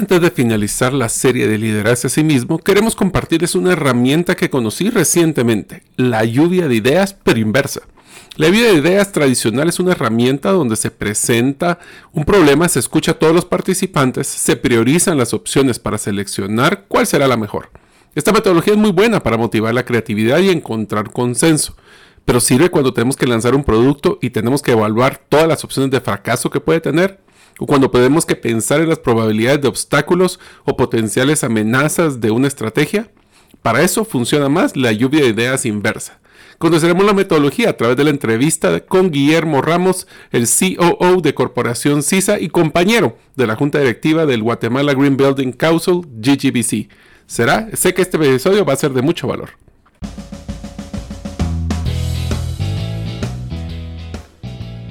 Antes de finalizar la serie de liderazgo a sí mismo, queremos compartirles una herramienta que conocí recientemente, la lluvia de ideas pero inversa. La lluvia de ideas tradicional es una herramienta donde se presenta un problema, se escucha a todos los participantes, se priorizan las opciones para seleccionar cuál será la mejor. Esta metodología es muy buena para motivar la creatividad y encontrar consenso, pero sirve cuando tenemos que lanzar un producto y tenemos que evaluar todas las opciones de fracaso que puede tener, o cuando tenemos que pensar en las probabilidades de obstáculos o potenciales amenazas de una estrategia. Para eso funciona más la lluvia de ideas inversa. Conoceremos la metodología a través de la entrevista con Guillermo Ramos, el COO de Corporación CISA y compañero de la Junta Directiva del Guatemala Green Building Council, GGBC. Será, sé que este episodio va a ser de mucho valor.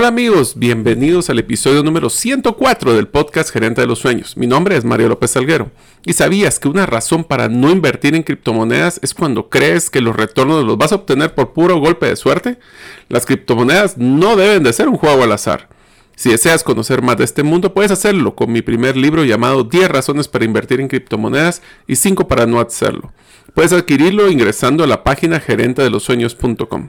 Hola amigos, bienvenidos al episodio número 104 del podcast Gerente de los Sueños. Mi nombre es Mario López Salguero. ¿Y sabías que una razón para no invertir en criptomonedas es cuando crees que los retornos los vas a obtener por puro golpe de suerte? Las criptomonedas no deben de ser un juego al azar. Si deseas conocer más de este mundo, puedes hacerlo con mi primer libro llamado 10 razones para invertir en criptomonedas y 5 para no hacerlo. Puedes adquirirlo ingresando a la página gerentedelosueños.com.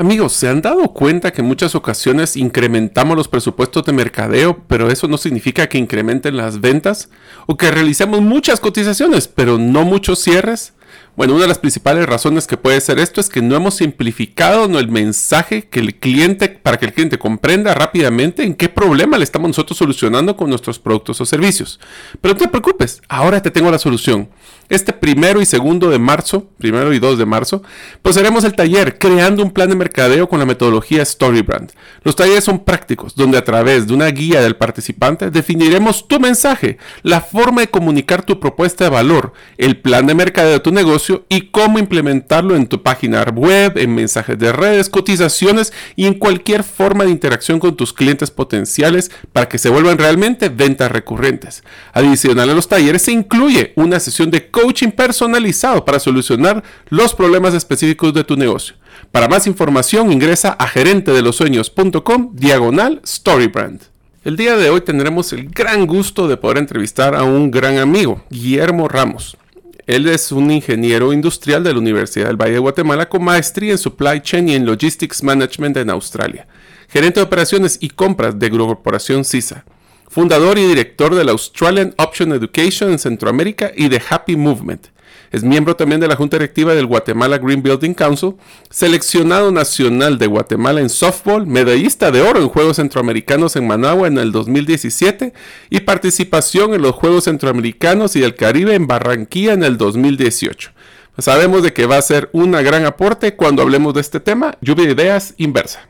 Amigos, ¿se han dado cuenta que en muchas ocasiones incrementamos los presupuestos de mercadeo, pero eso no significa que incrementen las ventas? ¿O que realicemos muchas cotizaciones, pero no muchos cierres? Bueno, una de las principales razones que puede ser esto es que no hemos simplificado el mensaje que el cliente, para que el cliente comprenda rápidamente en qué problema le estamos nosotros solucionando con nuestros productos o servicios. Pero no te preocupes, ahora te tengo la solución. Este primero y segundo de marzo, primero y dos de marzo, pues haremos el taller creando un plan de mercadeo con la metodología Storybrand. Los talleres son prácticos, donde a través de una guía del participante definiremos tu mensaje, la forma de comunicar tu propuesta de valor, el plan de mercadeo de tu negocio y cómo implementarlo en tu página web, en mensajes de redes, cotizaciones y en cualquier forma de interacción con tus clientes potenciales para que se vuelvan realmente ventas recurrentes. Adicional a los talleres se incluye una sesión de coaching personalizado para solucionar los problemas específicos de tu negocio. Para más información ingresa a gerentedelosueños.com diagonal storybrand. El día de hoy tendremos el gran gusto de poder entrevistar a un gran amigo, Guillermo Ramos. Él es un ingeniero industrial de la Universidad del Valle de Guatemala con maestría en Supply Chain y en Logistics Management en Australia. Gerente de operaciones y compras de Corporación CISA fundador y director de la Australian Option Education en Centroamérica y de Happy Movement. Es miembro también de la Junta Directiva del Guatemala Green Building Council, seleccionado nacional de Guatemala en softball, medallista de oro en Juegos Centroamericanos en Managua en el 2017 y participación en los Juegos Centroamericanos y del Caribe en Barranquilla en el 2018. Sabemos de que va a ser un gran aporte cuando hablemos de este tema, lluvia de ideas inversa.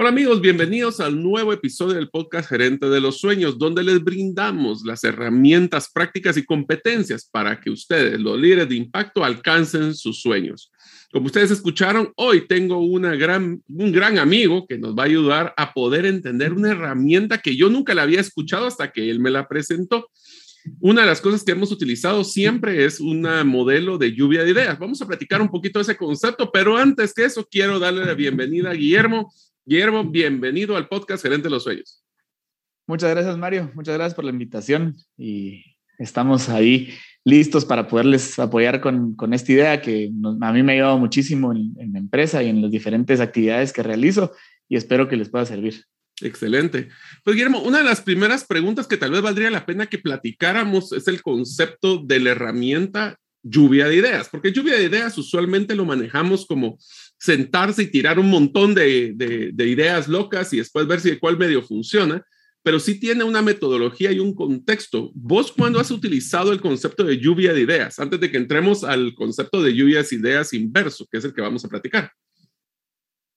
Hola amigos, bienvenidos al nuevo episodio del podcast Gerente de los Sueños, donde les brindamos las herramientas prácticas y competencias para que ustedes, los líderes de impacto, alcancen sus sueños. Como ustedes escucharon, hoy tengo una gran, un gran amigo que nos va a ayudar a poder entender una herramienta que yo nunca la había escuchado hasta que él me la presentó. Una de las cosas que hemos utilizado siempre es un modelo de lluvia de ideas. Vamos a platicar un poquito de ese concepto, pero antes que eso, quiero darle la bienvenida a Guillermo. Guillermo, bienvenido al podcast Gerente de los Sueños. Muchas gracias, Mario. Muchas gracias por la invitación y estamos ahí listos para poderles apoyar con, con esta idea que a mí me ha ayudado muchísimo en, en, la empresa y en las diferentes actividades que realizo y espero que les pueda servir. Excelente. Pues Guillermo, una de las primeras preguntas que tal vez valdría la pena que platicáramos es el concepto de la herramienta lluvia de ideas, porque lluvia de ideas usualmente lo manejamos como sentarse y tirar un montón de, de, ideas locas y después ver si de cuál medio funciona, pero sí tiene una metodología y un contexto. ¿Vos cuándo has utilizado el concepto de lluvia de ideas? Antes de que entremos al concepto de lluvias de ideas inverso, que es el que vamos a platicar.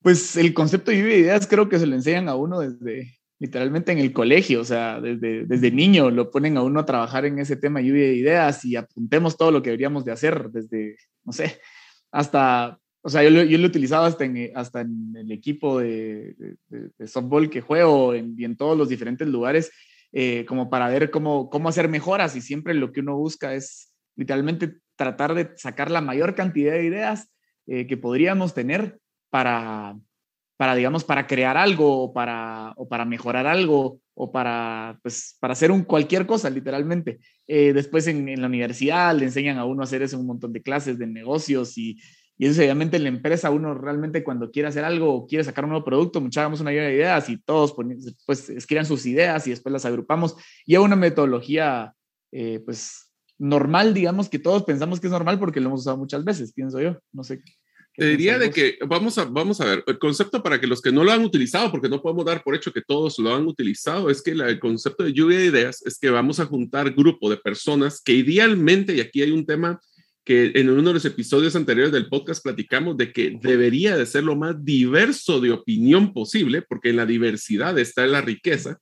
Pues el concepto de lluvia de ideas creo que se lo enseñan a uno desde, literalmente en el colegio, o sea, desde, desde niño lo ponen a uno a trabajar en ese tema lluvia de ideas y apuntemos todo lo que deberíamos de hacer, desde, no sé, hasta, o sea, yo lo, yo lo he utilizado hasta en, hasta en el equipo de, de, softball que juego en, y en todos los diferentes lugares, eh, como para ver cómo, cómo hacer mejoras y siempre lo que uno busca es literalmente tratar de sacar la mayor cantidad de ideas eh, que podríamos tener para, para, digamos, para crear algo o para, o para mejorar algo o para, pues, para hacer un cualquier cosa, literalmente. Eh, después en, la universidad le enseñan a uno a hacer eso un montón de clases de negocios y, y eso obviamente en la empresa uno realmente cuando quiere hacer algo o quiere sacar un nuevo producto, muchas hagamos una lluvia de ideas y todos pues escriban sus ideas y después las agrupamos y hay una metodología eh, pues normal, digamos que todos pensamos que es normal porque lo hemos usado muchas veces, pienso yo, no sé. Te diría de que vamos a, vamos a ver, el concepto para que los que no lo han utilizado, porque no podemos dar por hecho que todos lo han utilizado, es que el concepto de lluvia de ideas es que vamos a juntar grupo de personas que idealmente, y aquí hay un tema que en uno de los episodios anteriores del podcast platicamos de que debería de ser lo más diverso de opinión posible, porque en la diversidad está la riqueza.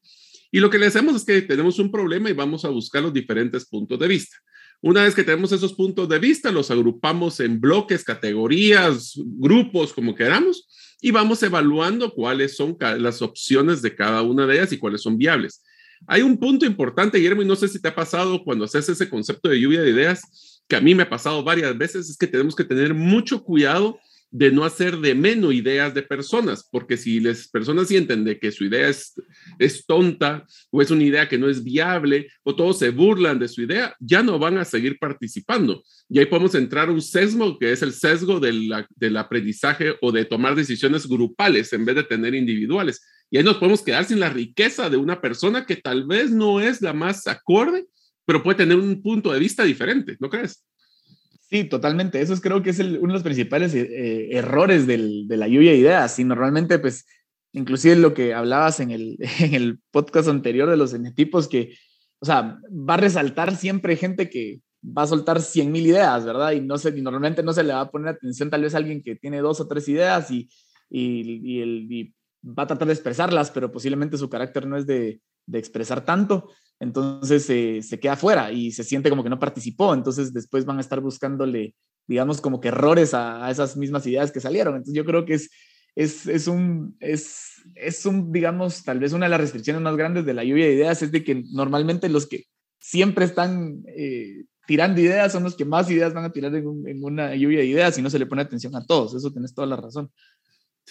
Y lo que le hacemos es que tenemos un problema y vamos a buscar los diferentes puntos de vista. Una vez que tenemos esos puntos de vista, los agrupamos en bloques, categorías, grupos, como queramos, y vamos evaluando cuáles son las opciones de cada una de ellas y cuáles son viables. Hay un punto importante, Guillermo, y no sé si te ha pasado cuando haces ese concepto de lluvia de ideas, que a mí me ha pasado varias veces, es que tenemos que tener mucho cuidado de no hacer de menos ideas de personas, porque si las personas sienten de que su idea es, tonta o es una idea que no es viable o todos se burlan de su idea, ya no van a seguir participando. Y ahí podemos entrar a un sesgo que es el sesgo del, del aprendizaje o de tomar decisiones grupales en vez de tener individuales. Y ahí nos podemos quedar sin la riqueza de una persona que tal vez no es la más acorde, pero puede tener un punto de vista diferente, ¿no crees? Sí, totalmente. Eso es, creo que es uno de los principales eh, eh, errores del, de la lluvia de ideas. Y normalmente, pues, inclusive lo que hablabas en el, en el podcast anterior de los enetipos, que, o sea, va a resaltar siempre gente que va a soltar 100 mil ideas, ¿verdad? Y no sé, y normalmente no se le va a poner atención tal vez a alguien que tiene dos o tres ideas y, y va a tratar de expresarlas, pero posiblemente su carácter no es de, de expresar tanto entonces eh, se queda fuera y se siente como que no participó, entonces después van a estar buscándole, digamos, como que errores a, esas mismas ideas que salieron. Entonces yo creo que es, es, es, un, es, es un, digamos, tal vez una de las restricciones más grandes de la lluvia de ideas es de que normalmente los que siempre están eh, tirando ideas son los que más ideas van a tirar en, en, una lluvia de ideas y no se le pone atención a todos, eso tienes toda la razón.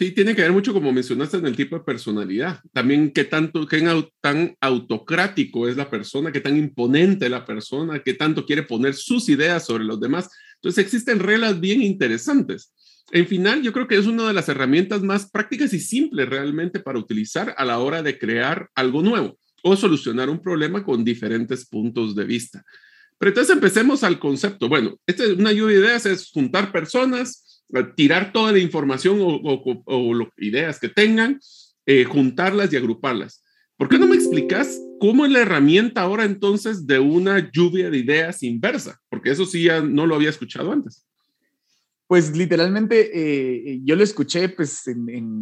Sí, tiene que ver mucho, como mencionaste, en el tipo de personalidad. También qué tanto, qué tan autocrático es la persona, qué tan imponente la persona, qué tanto quiere poner sus ideas sobre los demás. Entonces existen reglas bien interesantes. En final, yo creo que es una de las herramientas más prácticas y simples realmente para utilizar a la hora de crear algo nuevo o solucionar un problema con diferentes puntos de vista. Pero entonces empecemos al concepto. Bueno, esta es una lluvia de ideas, es juntar personas, tirar toda la información o, ideas que tengan, eh, juntarlas y agruparlas. ¿Por qué no me explicas cómo es la herramienta ahora entonces de una lluvia de ideas inversa? Porque eso sí ya no lo había escuchado antes. Pues literalmente eh, yo lo escuché pues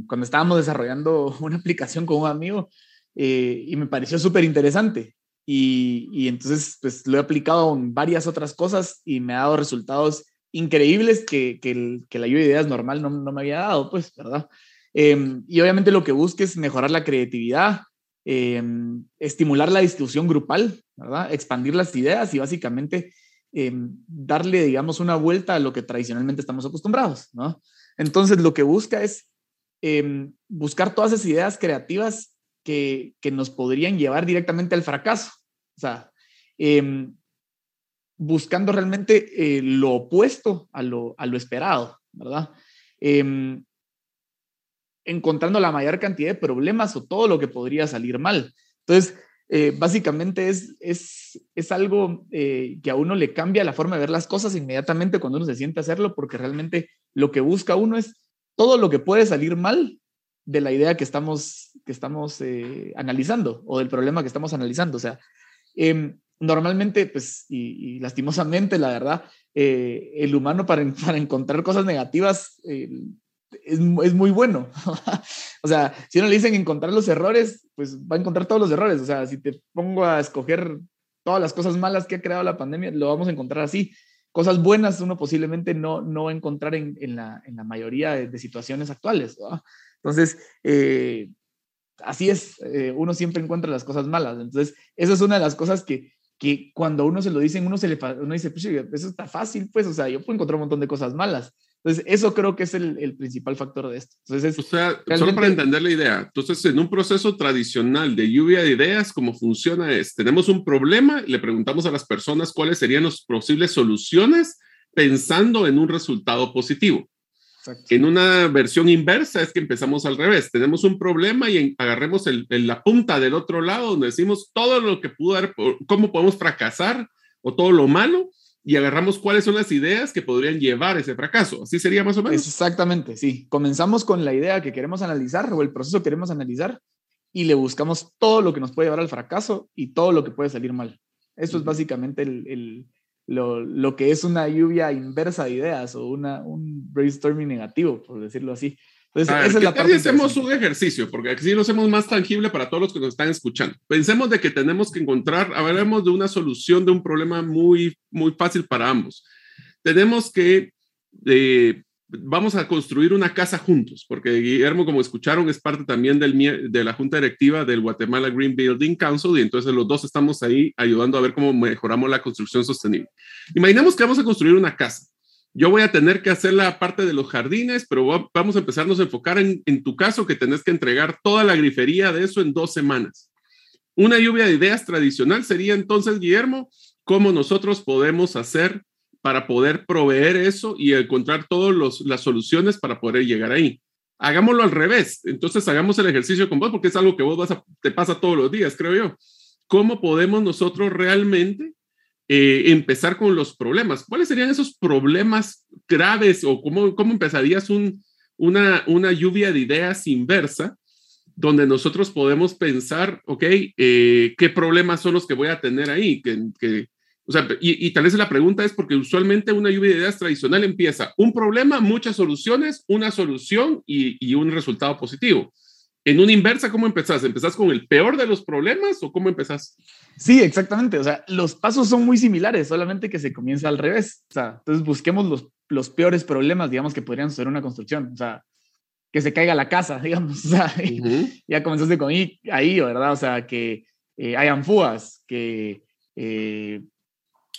cuando estábamos desarrollando una aplicación con un amigo eh, y me pareció súper interesante. Y, y, entonces pues lo he aplicado en varias otras cosas y me ha dado resultados increíbles que, que, la lluvia de ideas normal no, me había dado, pues, ¿verdad? Em, y obviamente lo que busca es mejorar la creatividad, em, estimular la distribución grupal, ¿verdad? Expandir las ideas y básicamente em, darle, digamos, una vuelta a lo que tradicionalmente estamos acostumbrados, ¿no? Entonces, lo que busca es buscar todas esas ideas creativas que, que, nos podrían llevar directamente al fracaso. O sea, buscando realmente eh, lo opuesto a lo, a lo esperado, ¿verdad? Em, encontrando la mayor cantidad de problemas o todo lo que podría salir mal. Entonces, eh, básicamente es, es, es algo eh, que a uno le cambia la forma de ver las cosas inmediatamente cuando uno se siente a hacerlo, porque realmente lo que busca uno es todo lo que puede salir mal de la idea que estamos, que estamos eh, analizando o del problema que estamos analizando. O sea, em, normalmente, pues, y, lastimosamente, la verdad, el humano para, para, encontrar cosas negativas es, es, muy bueno. o sea, si uno le dicen encontrar los errores, pues va a encontrar todos los errores. O sea, si te pongo a escoger todas las cosas malas que ha creado la pandemia, lo vamos a encontrar así. Cosas buenas uno posiblemente no, no va a encontrar en, en, la, en la, mayoría de, situaciones actuales. Entonces, eh, así es, eh, uno siempre encuentra las cosas malas. Entonces, esa es una de las cosas que, que cuando uno se lo dicen, uno, se le, uno dice, pues eso está fácil, pues, o sea, yo puedo encontrar un montón de cosas malas. Entonces, eso creo que es el, el principal factor de esto. Entonces, o sea, solo para entender la idea, entonces en un proceso tradicional de lluvia de ideas, ¿cómo funciona es, tenemos un problema, le preguntamos a las personas cuáles serían las posibles soluciones pensando en un resultado positivo. En una versión inversa es que empezamos al revés. Tenemos un problema y agarremos el, la punta del otro lado donde decimos todo lo que pudo haber, cómo podemos fracasar o todo lo malo y agarramos cuáles son las ideas que podrían llevar ese fracaso. Así sería más o menos. Exactamente, sí. Comenzamos con la idea que queremos analizar o el proceso que queremos analizar y le buscamos todo lo que nos puede llevar al fracaso y todo lo que puede salir mal. Eso es básicamente el, el, lo, lo, que es una lluvia inversa de ideas o una, un brainstorming negativo, por decirlo así. Entonces, esa es la parte hacemos un ejercicio? Porque así lo hacemos más tangible para todos los que nos están escuchando. Pensemos de que tenemos que encontrar, hablemos de una solución de un problema muy, muy fácil para ambos. Tenemos que, eh, vamos a construir una casa juntos, porque Guillermo, como escucharon, es parte también de la junta directiva del Guatemala Green Building Council y entonces los dos estamos ahí ayudando a ver cómo mejoramos la construcción sostenible. Imaginemos que vamos a construir una casa yo voy a tener que hacer la parte de los jardines, pero vamos a empezarnos a enfocar en, tu caso que tenés que entregar toda la grifería de eso en dos semanas. Una lluvia de ideas tradicional sería entonces, Guillermo, cómo nosotros podemos hacer para poder proveer eso y encontrar todas las soluciones para poder llegar ahí. Hagámoslo al revés. Entonces hagamos el ejercicio con vos porque es algo que vos vas te pasa todos los días, creo yo. ¿Cómo podemos nosotros realmente eh, empezar con los problemas. ¿Cuáles serían esos problemas graves o cómo, cómo empezarías un, una, una lluvia de ideas inversa donde nosotros podemos pensar, ok, eh, ¿qué problemas son los que voy a tener ahí? Que o sea, y, y, tal vez la pregunta es porque usualmente una lluvia de ideas tradicional empieza un problema, muchas soluciones, una solución y, y un resultado positivo. En una inversa, ¿cómo empezás? ¿Empezás con el peor de los problemas o cómo empezás? Sí, exactamente. O sea, los pasos son muy similares, solamente que se comienza al revés. O sea, entonces busquemos los, los peores problemas, digamos, que podrían ser una construcción. O sea, que se caiga la casa, digamos. O sea, ya comenzaste con ahí, ahí, ¿verdad? O sea, que eh, hayan fugas, que... Eh,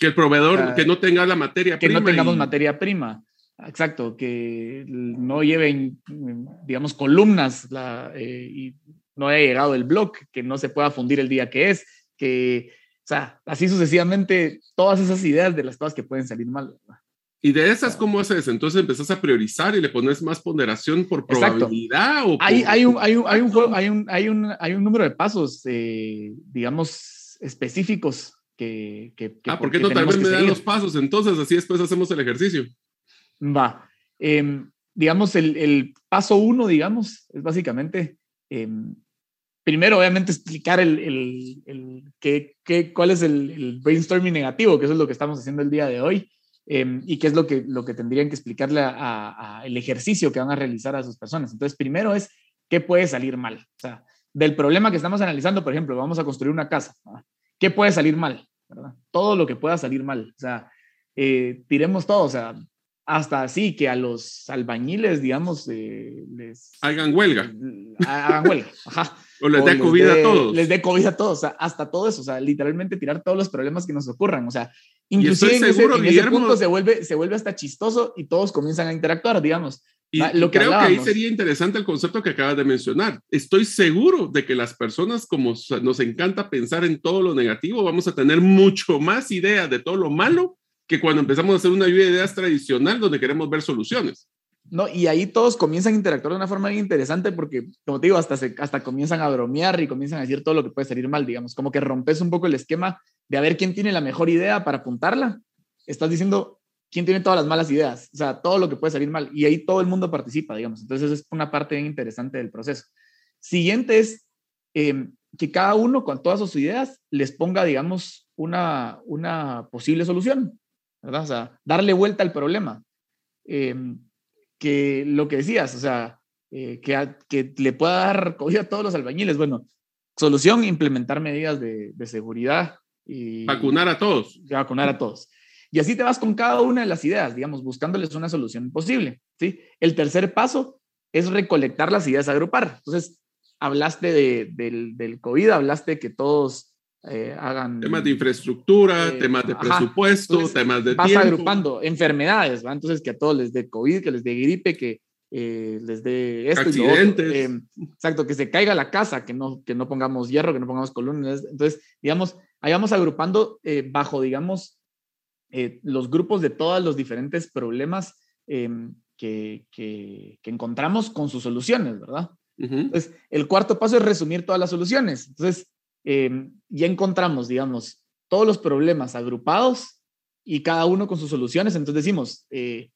que el proveedor, que no tenga la materia prima. Que no tengamos materia prima. Exacto, que no lleven, digamos, columnas eh, y no haya llegado el blog, que no se pueda fundir el día que es, que, o sea, así sucesivamente, todas esas ideas de las cosas que pueden salir mal. ¿Y de esas cómo haces? Entonces empezás a priorizar y le pones más ponderación por probabilidad o hay, hay, un, hay, un, hay, un, hay, un, hay, un, hay un número de pasos, eh, digamos, específicos que, que, Ah, ¿por qué no tal vez me dan los pasos? Entonces así después hacemos el ejercicio. Va. Em, digamos, el, paso uno, digamos, es básicamente, em, primero, obviamente, explicar el, el, qué, qué, cuál es el, brainstorming negativo, que eso es lo que estamos haciendo el día de hoy, em, y qué es lo que, lo que tendrían que explicarle a, el ejercicio que van a realizar a sus personas. Entonces, primero es qué puede salir mal. O sea, del problema que estamos analizando, por ejemplo, vamos a construir una casa. ¿Qué puede salir mal? Todo lo que pueda salir mal. O sea, eh, tiremos todo. O sea, hasta así que a los albañiles, digamos, eh, les... Hagan huelga. Hagan huelga, ajá. O les dé COVID a todos. Les dé COVID a todos, o sea, hasta todo eso, o sea, literalmente tirar todos los problemas que nos ocurran, o sea, inclusive en, ese, punto se vuelve, se vuelve hasta chistoso y todos comienzan a interactuar, digamos. Y, lo que creo que ahí sería interesante el concepto que acabas de mencionar. Estoy seguro de que las personas, como nos encanta pensar en todo lo negativo, vamos a tener mucho más idea de todo lo malo que cuando empezamos a hacer una lluvia de ideas tradicional donde queremos ver soluciones. no, y ahí todos comienzan a interactuar de una forma bien interesante porque, como te digo, hasta, se, hasta comienzan a bromear y comienzan a decir todo lo que puede salir mal, digamos, como que rompes un poco el esquema de a ver quién tiene la mejor idea para apuntarla. Estás diciendo quién tiene todas las malas ideas, o sea, todo lo que puede salir mal, y ahí todo el mundo participa, digamos. Entonces, es una parte bien interesante del proceso. Siguiente es em, que cada uno con todas sus ideas les ponga, digamos, una, una posible solución, ¿verdad? O sea, darle vuelta al problema. Eh, que lo que decías, o sea, eh, que, que, le pueda dar comida a todos los albañiles. Bueno, solución, implementar medidas de, de seguridad. Y, vacunar a todos. Vacunar a todos. Y así te vas con cada una de las ideas, digamos, buscándoles una solución posible. ¿sí? El tercer paso es recolectar las ideas, agrupar. Entonces, hablaste de, del, del COVID, hablaste que todos eh, hagan... Temas de infraestructura, eh, temas de presupuesto, temas de... Vas agrupando enfermedades, ¿va? Entonces que a todos les dé COVID, que les dé gripe, que eh, les dé esto Accidentes. exacto, que se caiga la casa, que no, que no pongamos hierro, que no pongamos columnas. Entonces, digamos, ahí vamos agrupando bajo, digamos, los grupos de todos los diferentes problemas em, que, que, que, encontramos con sus soluciones, ¿verdad? Entonces, el cuarto paso es resumir todas las soluciones. Entonces, Em, ya encontramos, digamos, todos los problemas agrupados y cada uno con sus soluciones. Entonces decimos, eh,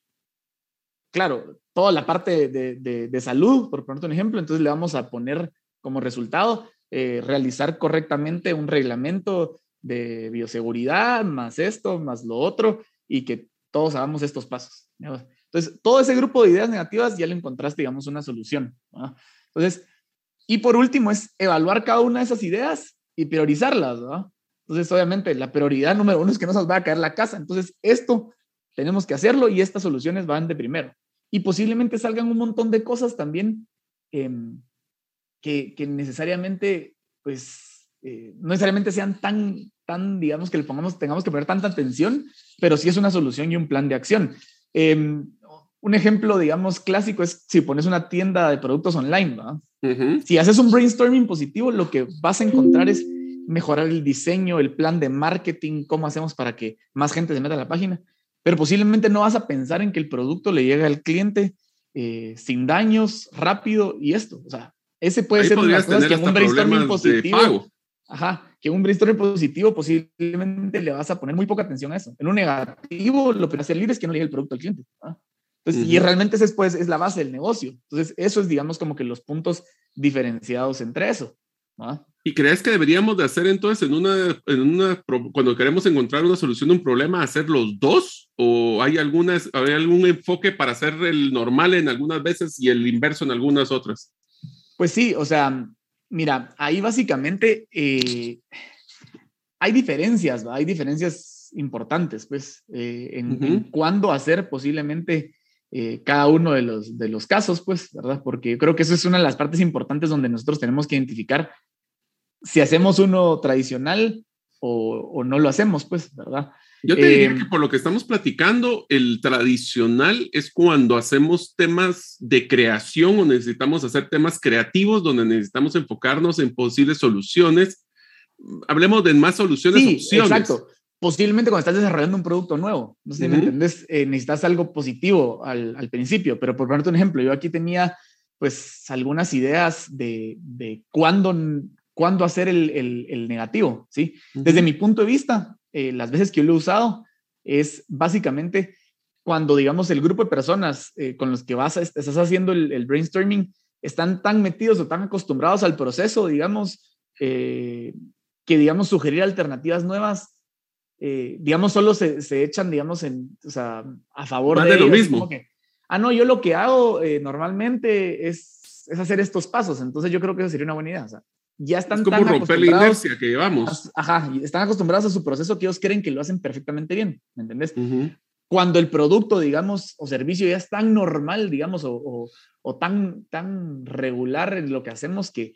claro, toda la parte de, salud, por ponerte un ejemplo, entonces le vamos a poner como resultado eh, realizar correctamente un reglamento de bioseguridad, más esto, más lo otro, y que todos hagamos estos pasos. Entonces, todo ese grupo de ideas negativas ya le encontraste, digamos, una solución. Entonces, y por último es evaluar cada una de esas ideas y priorizarlas, ¿no? Entonces, obviamente, la prioridad número uno es que no nos va a caer la casa. Entonces, esto tenemos que hacerlo y estas soluciones van de primero. Y posiblemente salgan un montón de cosas también em, que, que, necesariamente, pues, eh, no necesariamente sean tan, tan, digamos, que le pongamos, tengamos que poner tanta atención, pero sí es una solución y un plan de acción. Eh, un ejemplo, digamos, clásico es si pones una tienda de productos online, ¿no? Si haces un brainstorming positivo, lo que vas a encontrar es mejorar el diseño, el plan de marketing, cómo hacemos para que más gente se meta a la página. Pero posiblemente no vas a pensar en que el producto le llegue al cliente eh, sin daños, rápido y esto. O sea, ese puede ser una cosa que un brainstorming positivo. Ajá, que un brainstorming positivo posiblemente le vas a poner muy poca atención a eso. En un negativo, lo que va a hacer libre es que no le llegue el producto al cliente. Y realmente ese pues, es la base del negocio. Entonces, eso es, digamos, como que los puntos diferenciados entre eso. ¿Y crees que deberíamos de hacer entonces en una, en una, cuando queremos encontrar una solución de un problema, hacer los dos? ¿O hay, algunas, hay algún enfoque para hacer el normal en algunas veces y el inverso en algunas otras? Pues sí, o sea, mira, ahí básicamente eh, hay diferencias, hay diferencias importantes, pues, eh, en, en cuándo hacer posiblemente eh, cada uno de los, de los casos, pues, ¿verdad? Porque creo que eso es una de las partes importantes donde nosotros tenemos que identificar si hacemos uno tradicional o, o no lo hacemos, pues, ¿verdad? Yo te diría eh, que por lo que estamos platicando, el tradicional es cuando hacemos temas de creación o necesitamos hacer temas creativos donde necesitamos enfocarnos en posibles soluciones. Hablemos de más soluciones, sí, opciones. Exacto posiblemente cuando estás desarrollando un producto nuevo, no sé si me entiendes, eh, necesitas algo positivo al, al, principio, pero por ponerte un ejemplo, yo aquí tenía pues algunas ideas de, de cuándo, cuándo hacer el, el, el negativo, ¿sí? Desde mi punto de vista, eh, las veces que yo lo he usado es básicamente cuando, digamos, el grupo de personas eh, con los que vas a, estás haciendo el, brainstorming están tan metidos o tan acostumbrados al proceso, digamos, que, digamos, sugerir alternativas nuevas eh, digamos, solo se, se, echan, digamos, en, o sea, a favor de, lo mismo. Que, ah, no, yo lo que hago eh, normalmente es, es, hacer estos pasos, entonces yo creo que eso sería una buena idea. O sea, ya están es como tan romper la inercia que llevamos. ajá, están acostumbrados a su proceso que ellos creen que lo hacen perfectamente bien, ¿me entendés? Cuando el producto, digamos, o servicio ya es tan normal, digamos, o, o, o tan, tan regular en lo que hacemos que,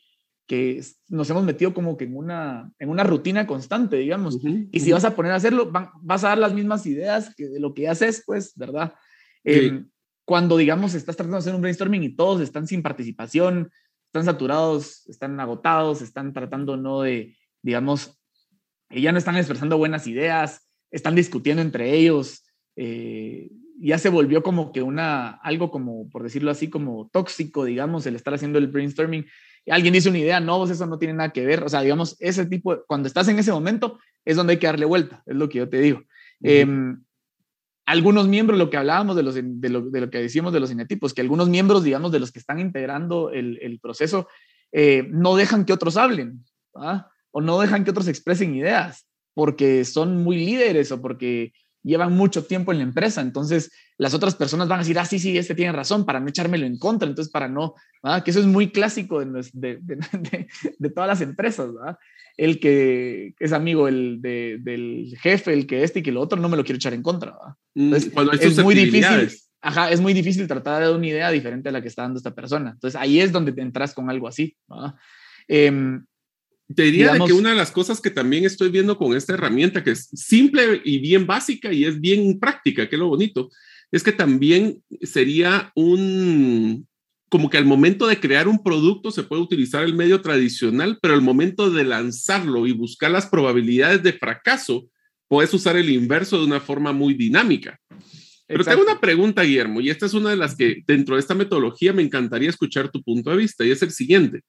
que nos hemos metido como que en una, en una rutina constante, digamos. y si vas a poner a hacerlo, vas a dar las mismas ideas que de lo que haces, pues, ¿verdad? Em, cuando, digamos, estás tratando de hacer un brainstorming y todos están sin participación, están saturados, están agotados, están tratando no de, digamos, ya no están expresando buenas ideas, están discutiendo entre ellos, eh, ya se volvió como que una, algo como, por decirlo así, como tóxico, digamos, el estar haciendo el brainstorming. Alguien dice una idea, no, eso no tiene nada que ver. O sea, digamos, ese tipo, cuando estás en ese momento, es donde hay que darle vuelta, es lo que yo te digo. Algunos miembros, lo que hablábamos de, los, de, lo, que decíamos de los cinetipos, que algunos miembros, digamos, de los que están integrando el, el proceso, eh, no dejan que otros hablen, o no dejan que otros expresen ideas, porque son muy líderes o porque llevan mucho tiempo en la empresa. Entonces, las otras personas van a decir, ah, sí, sí, este tiene razón, para no echármelo en contra, entonces para no, que eso es muy clásico de, de, de, todas las empresas, ¿verdad? El que es amigo el del jefe, el que este y que lo otro, no me lo quiero echar en contra, ¿verdad? Mm, entonces, Cuando es muy difícil. Ajá, es muy difícil tratar de dar una idea diferente a la que está dando esta persona. Entonces ahí es donde te entras con algo así. Eh, te diría que una de las cosas que también estoy viendo con esta herramienta, que es simple y bien básica y es bien práctica, que es lo bonito, es que también sería un, como que al momento de crear un producto se puede utilizar el medio tradicional, pero al momento de lanzarlo y buscar las probabilidades de fracaso, puedes usar el inverso de una forma muy dinámica. Pero tengo una pregunta, Guillermo, y esta es una de las que dentro de esta metodología me encantaría escuchar tu punto de vista, y es el siguiente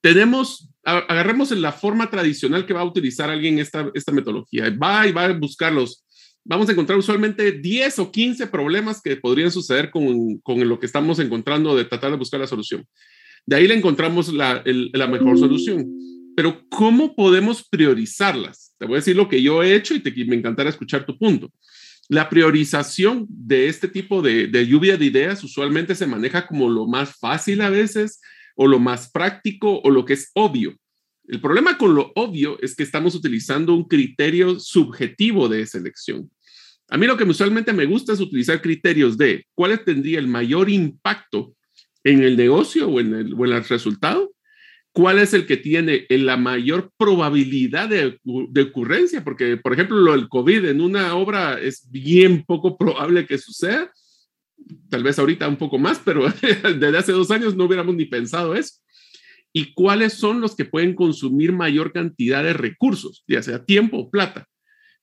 tenemos, agarremos en la forma tradicional que va a utilizar alguien esta, esta metodología. Va y va a buscarlos. Vamos a encontrar usualmente 10 o 15 problemas que podrían suceder con, con lo que estamos encontrando de tratar de buscar la solución. De ahí le encontramos la, la mejor solución. Pero ¿cómo podemos priorizarlas? Te voy a decir lo que yo he hecho y te, me encantará escuchar tu punto. La priorización de este tipo de, de lluvia de ideas usualmente se maneja como lo más fácil a veces, o lo más práctico o lo que es obvio. El problema con lo obvio es que estamos utilizando un criterio subjetivo de selección. A mí lo que usualmente me gusta es utilizar criterios de cuál tendría el mayor impacto en el negocio o en el, o el resultado, cuál es el que tiene la mayor probabilidad de, de, ocurrencia, porque, por ejemplo, lo del COVID en una obra es bien poco probable que suceda, tal vez ahorita un poco más, pero desde hace dos años no hubiéramos ni pensado eso. ¿Y cuáles son los que pueden consumir mayor cantidad de recursos, ya sea tiempo o plata?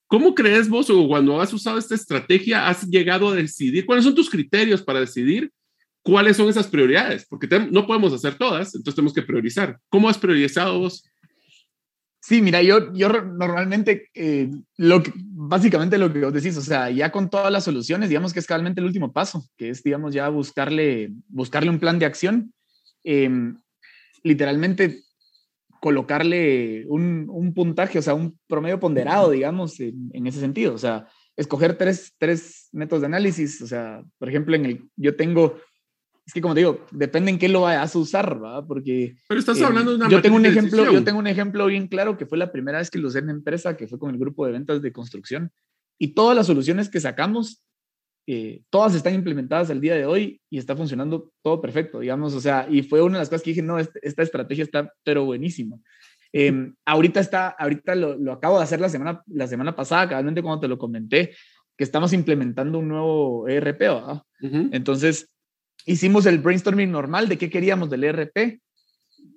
¿Cómo crees vos o cuando has usado esta estrategia has llegado a decidir cuáles son tus criterios para decidir cuáles son esas prioridades? Porque no podemos hacer todas, entonces tenemos que priorizar. ¿Cómo has priorizado vos? Sí, mira, yo, yo normalmente, eh, lo que, básicamente lo que vos decís, o sea, ya con todas las soluciones, digamos que es realmente el último paso, que es, digamos, ya buscarle, buscarle un plan de acción, em, literalmente colocarle un, un, puntaje, o sea, un promedio ponderado, digamos, en, en, ese sentido, o sea, escoger tres, tres métodos de análisis, o sea, por ejemplo, en el, yo tengo es que como te digo, depende en qué lo vayas a usar, ¿verdad? Porque... Pero estás hablando de una... Yo tengo, un ejemplo, yo tengo un ejemplo bien claro que fue la primera vez que lo usé en empresa, que fue con el grupo de ventas de construcción. Y todas las soluciones que sacamos, eh, todas están implementadas al día de hoy y está funcionando todo perfecto, digamos. O sea, y fue una de las cosas que dije, no, este, esta estrategia está pero buenísima. Eh, ahorita está, ahorita lo, lo, acabo de hacer la semana, la semana pasada, cabalmente cuando te lo comenté, que estamos implementando un nuevo ERP, ¿verdad? Entonces, hicimos el brainstorming normal de qué queríamos del ERP,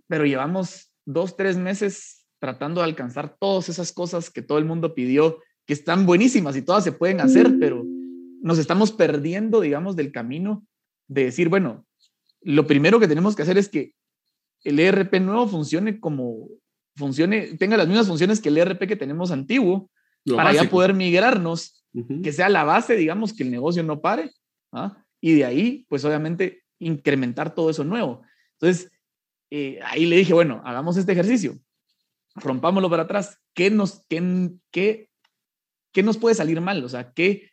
pero llevamos dos, tres meses tratando de alcanzar todas esas cosas que todo el mundo pidió, que están buenísimas y todas se pueden hacer, pero nos estamos perdiendo, digamos, del camino de decir, bueno, lo primero que tenemos que hacer es que el ERP nuevo funcione como funcione, tenga las mismas funciones que el ERP que tenemos antiguo, para ya poder migrarnos, que sea la base, digamos, que el negocio no pare. ¿ah? Y de ahí, pues obviamente, incrementar todo eso nuevo. Entonces, eh, ahí le dije, bueno, hagamos este ejercicio, rompámoslo para atrás. ¿Qué nos, qué, qué, qué nos puede salir mal? O sea, ¿qué,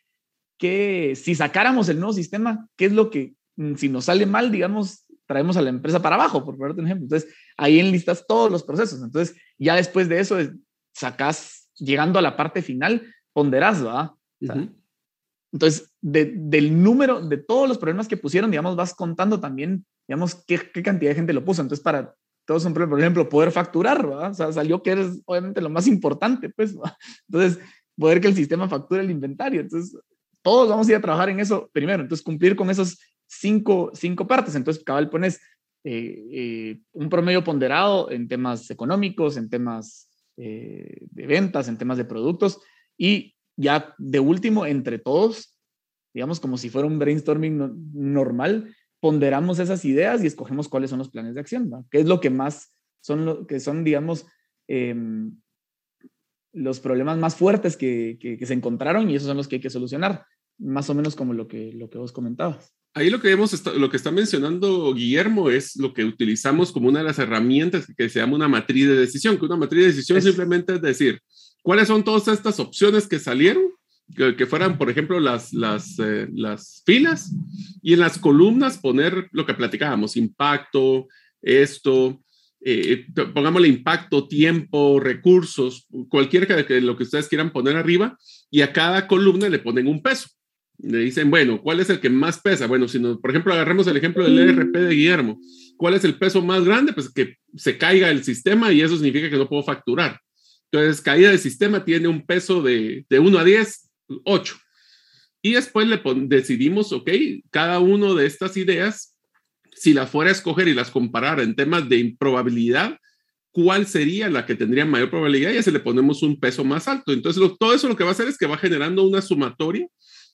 qué, si sacáramos el nuevo sistema, qué es lo que, mm, si nos sale mal, digamos, traemos a la empresa para abajo, por ponerte un ejemplo. Entonces, ahí enlistas todos los procesos. Entonces, ya después de eso, sacas, llegando a la parte final, ponderás, ¿va? Entonces, del número, de todos los problemas que pusieron, digamos, vas contando también, digamos, qué, cantidad de gente lo puso. Entonces, para todos son, por ejemplo, poder facturar, ¿verdad? O sea, salió que es obviamente lo más importante, pues. Entonces, poder que el sistema facture el inventario. Entonces, todos vamos a ir a trabajar en eso primero. Entonces, cumplir con esos cinco, cinco partes. Entonces, cabal, pones eh, eh, un promedio ponderado en temas económicos, en temas eh, de ventas, en temas de productos y ya de último, entre todos, digamos, como si fuera un brainstorming normal, ponderamos esas ideas y escogemos cuáles son los planes de acción, ¿no? ¿Qué es lo que más son, lo, que son digamos, em, los problemas más fuertes que, que, se encontraron y esos son los que hay que solucionar, más o menos como lo que, lo que vos comentabas. Ahí lo que, hemos lo que está mencionando Guillermo es lo que utilizamos como una de las herramientas que se llama una matriz de decisión, que una matriz de decisión simplemente es decir, ¿cuáles son todas estas opciones que salieron? Que, fueran, por ejemplo, las, las, eh, las filas y en las columnas poner lo que platicábamos, impacto, esto, eh, pongámosle impacto, tiempo, recursos, cualquier que, lo que ustedes quieran poner arriba y a cada columna le ponen un peso. Le dicen, bueno, ¿cuál es el que más pesa? Bueno, si nos, por ejemplo, agarremos el ejemplo del ERP de Guillermo, ¿cuál es el peso más grande? Pues que se caiga el sistema y eso significa que no puedo facturar. Entonces, caída del sistema tiene un peso de, de 1 a 10, 8. Y después le decidimos, ok, cada uno de estas ideas si la fuera a escoger y las comparara en temas de improbabilidad, ¿cuál sería la que tendría mayor probabilidad? Y se le ponemos un peso más alto. Entonces, todo eso lo que va a hacer es que va generando una sumatoria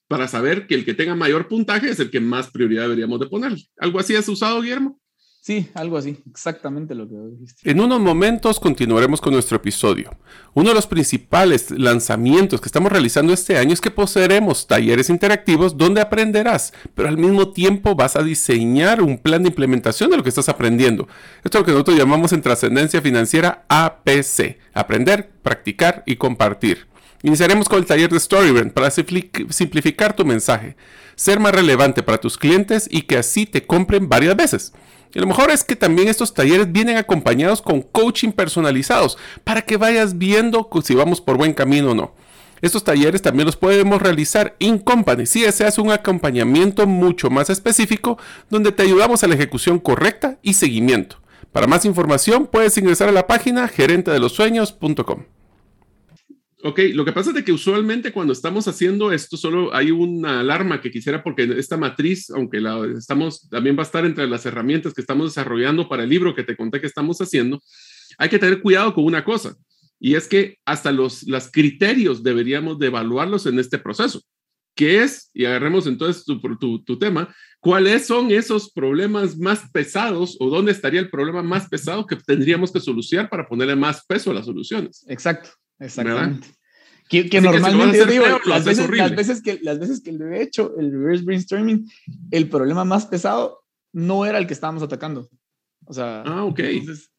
para saber que el que tenga mayor puntaje es el que más prioridad deberíamos de poner. ¿Algo así has usado, Guillermo? Sí, algo así, exactamente lo que dijiste. En unos momentos continuaremos con nuestro episodio. Uno de los principales lanzamientos que estamos realizando este año es que poseeremos talleres interactivos donde aprenderás, pero al mismo tiempo vas a diseñar un plan de implementación de lo que estás aprendiendo. Esto es lo que nosotros llamamos en trascendencia financiera APC, aprender, practicar y compartir. Iniciaremos con el taller de Storybrand para simplificar tu mensaje, ser más relevante para tus clientes y que así te compren varias veces. Y lo mejor es que también estos talleres vienen acompañados con coaching personalizados para que vayas viendo si vamos por buen camino o no. Estos talleres también los podemos realizar in company si deseas un acompañamiento mucho más específico donde te ayudamos a la ejecución correcta y seguimiento. Para más información puedes ingresar a la página gerentedelosueños.com. Ok, lo que pasa es que usualmente cuando estamos haciendo esto solo hay una alarma que quisiera porque esta matriz, aunque la estamos, también va a estar entre las herramientas que estamos desarrollando para el libro que te conté que estamos haciendo, hay que tener cuidado con una cosa y es que hasta los, los criterios deberíamos de evaluarlos en este proceso. ¿Qué es? Y agarremos entonces tu, tu, tu tema. ¿Cuáles son esos problemas más pesados o dónde estaría el problema más pesado que tendríamos que solucionar para ponerle más peso a las soluciones? Exacto. Exactamente. Que, normalmente yo digo, las, veces, las, veces, que, las veces que lo he hecho, el reverse brainstorming, el problema más pesado no era el que estábamos atacando. O sea, ah, ok. Entonces,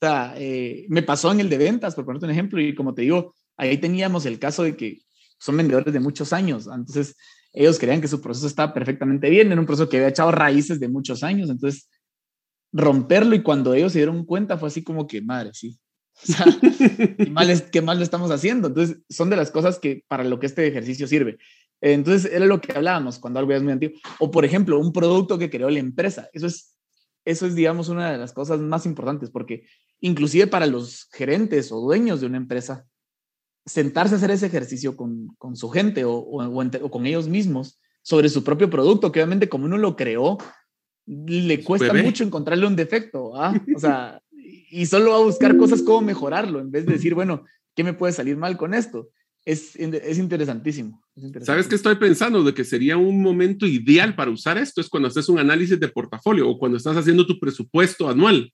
o sea, eh, me pasó en el de ventas, por ponerte un ejemplo, y como te digo, ahí teníamos el caso de que son vendedores de muchos años, entonces ellos creían que su proceso estaba perfectamente bien, era un proceso que había echado raíces de muchos años, entonces romperlo y cuando ellos se dieron cuenta fue así como que, madre, sí, o sea, ¿qué, mal es, ¿qué mal lo estamos haciendo? Entonces, son de las cosas que para lo que este ejercicio sirve. Entonces, era lo que hablábamos cuando algo es muy antiguo. O, por ejemplo, un producto que creó la empresa. Eso es, eso es, digamos, una de las cosas más importantes, porque inclusive para los gerentes o dueños de una empresa, sentarse a hacer ese ejercicio con, con su gente o, o, o, con ellos mismos sobre su propio producto, que obviamente como uno lo creó, le cuesta mucho encontrarle un defecto. ¿ah? O sea, y solo va a buscar cosas como mejorarlo, en vez de decir, bueno, ¿qué me puede salir mal con esto? Es, es, interesantísimo, ¿Sabes qué estoy pensando? De que sería un momento ideal para usar esto, es cuando haces un análisis de portafolio o cuando estás haciendo tu presupuesto anual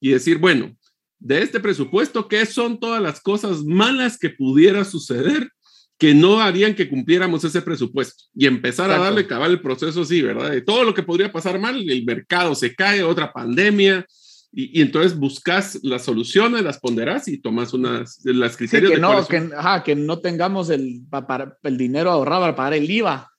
y decir, bueno, de este presupuesto, ¿qué son todas las cosas malas que pudiera suceder que no harían que cumpliéramos ese presupuesto y empezar a darle cabal el proceso así, ¿verdad? De todo lo que podría pasar mal, el mercado se cae, otra pandemia, y, entonces buscas las soluciones, las ponderás y tomas unas, las criterios. que, no, que, ajá, que no tengamos el, para, el dinero ahorrado para pagar el IVA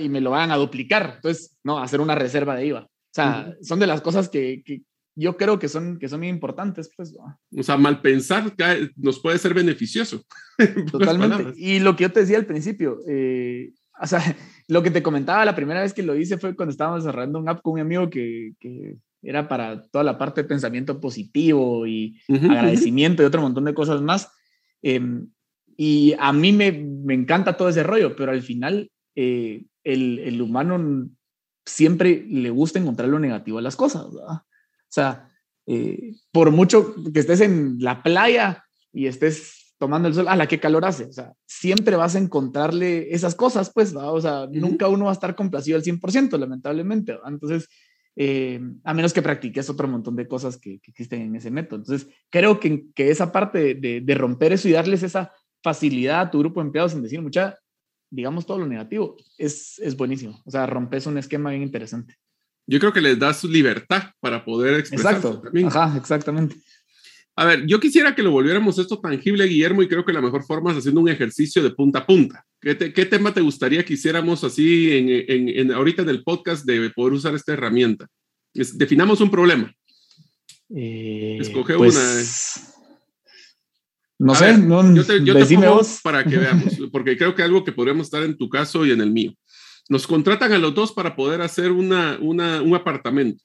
y me lo van a duplicar. Entonces, no, hacer una reserva de IVA. O sea, son de las cosas que, que, yo creo que son, que son muy importantes. Pues, O sea, mal pensar nos puede ser beneficioso. Totalmente. Y lo que yo te decía al principio, eh, o sea, lo que te comentaba la primera vez que lo hice fue cuando estábamos desarrollando un app con un amigo que, que era para toda la parte de pensamiento positivo y agradecimiento y otro montón de cosas más. Em, y a mí me, me, encanta todo ese rollo, pero al final eh, el, el, humano siempre le gusta encontrar lo negativo a las cosas. ¿verdad? O sea, eh, por mucho que estés en la playa y estés tomando el sol, a la que calor hace. O sea, siempre vas a encontrarle esas cosas, pues, o sea, nunca uno va a estar complacido al 100%, lamentablemente. Entonces, eh, a menos que practiques otro montón de cosas que, existen en ese método. Entonces, creo que, que esa parte de, de, romper eso y darles esa facilidad a tu grupo de empleados en decir, mucha, digamos todo lo negativo, es, es buenísimo. O sea, rompes un esquema bien interesante. Yo creo que les das libertad para poder expresar. Exacto. Ajá, exactamente. A ver, yo quisiera que lo volviéramos esto tangible, Guillermo, y creo que la mejor forma es haciendo un ejercicio de punta a punta. ¿Qué, tema te gustaría que hiciéramos así en, en, ahorita en el podcast de poder usar esta herramienta? definamos un problema. Eh, Escoge pues, una. No sé, no, yo te, yo te pongo para que veamos, porque creo que algo que podríamos estar en tu caso y en el mío. Nos contratan a los dos para poder hacer una, una, un apartamento.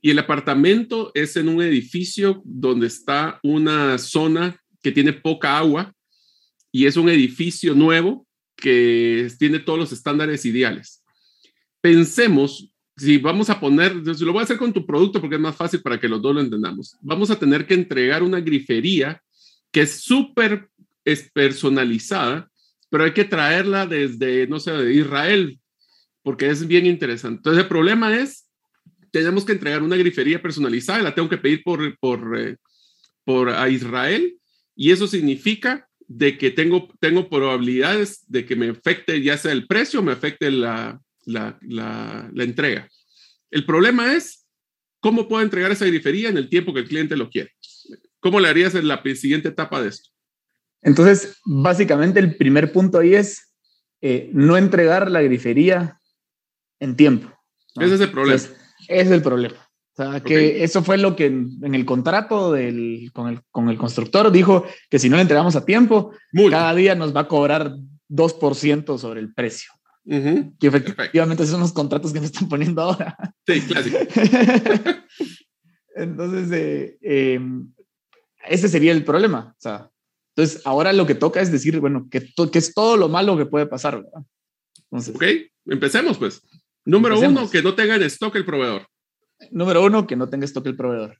Y el apartamento es en un edificio donde está una zona que tiene poca agua y es un edificio nuevo que tiene todos los estándares ideales. Pensemos, si vamos a poner, lo voy a hacer con tu producto porque es más fácil para que los dos lo entendamos. Vamos a tener que entregar una grifería que es súper personalizada, pero hay que traerla desde, no sé, de Israel, porque es bien interesante. Entonces el problema es tenemos que entregar una grifería personalizada, la tengo que pedir por, por, eh, por a Israel y eso significa de que tengo, tengo probabilidades de que me afecte ya sea el precio o me afecte la, la, la, la entrega. El problema es cómo puedo entregar esa grifería en el tiempo que el cliente lo quiere. ¿Cómo le harías en la siguiente etapa de esto? Entonces, básicamente el primer punto ahí es eh, no entregar la grifería en tiempo. Ese es el problema. Ese es el problema. O sea, que eso fue lo que en, el contrato del, con, el, con, el, constructor dijo que si no le entregamos a tiempo, cada día nos va a cobrar 2% sobre el precio. Que efectivamente esos son los contratos que me están poniendo ahora. Sí, clásico. entonces, eh, em, ese sería el problema. O sea, entonces, ahora lo que toca es decir, bueno, que, que es todo lo malo que puede pasar. ¿verdad? Entonces, ok, empecemos pues. Número uno, que no tenga en stock el proveedor. Número uno, que no tenga stock el proveedor.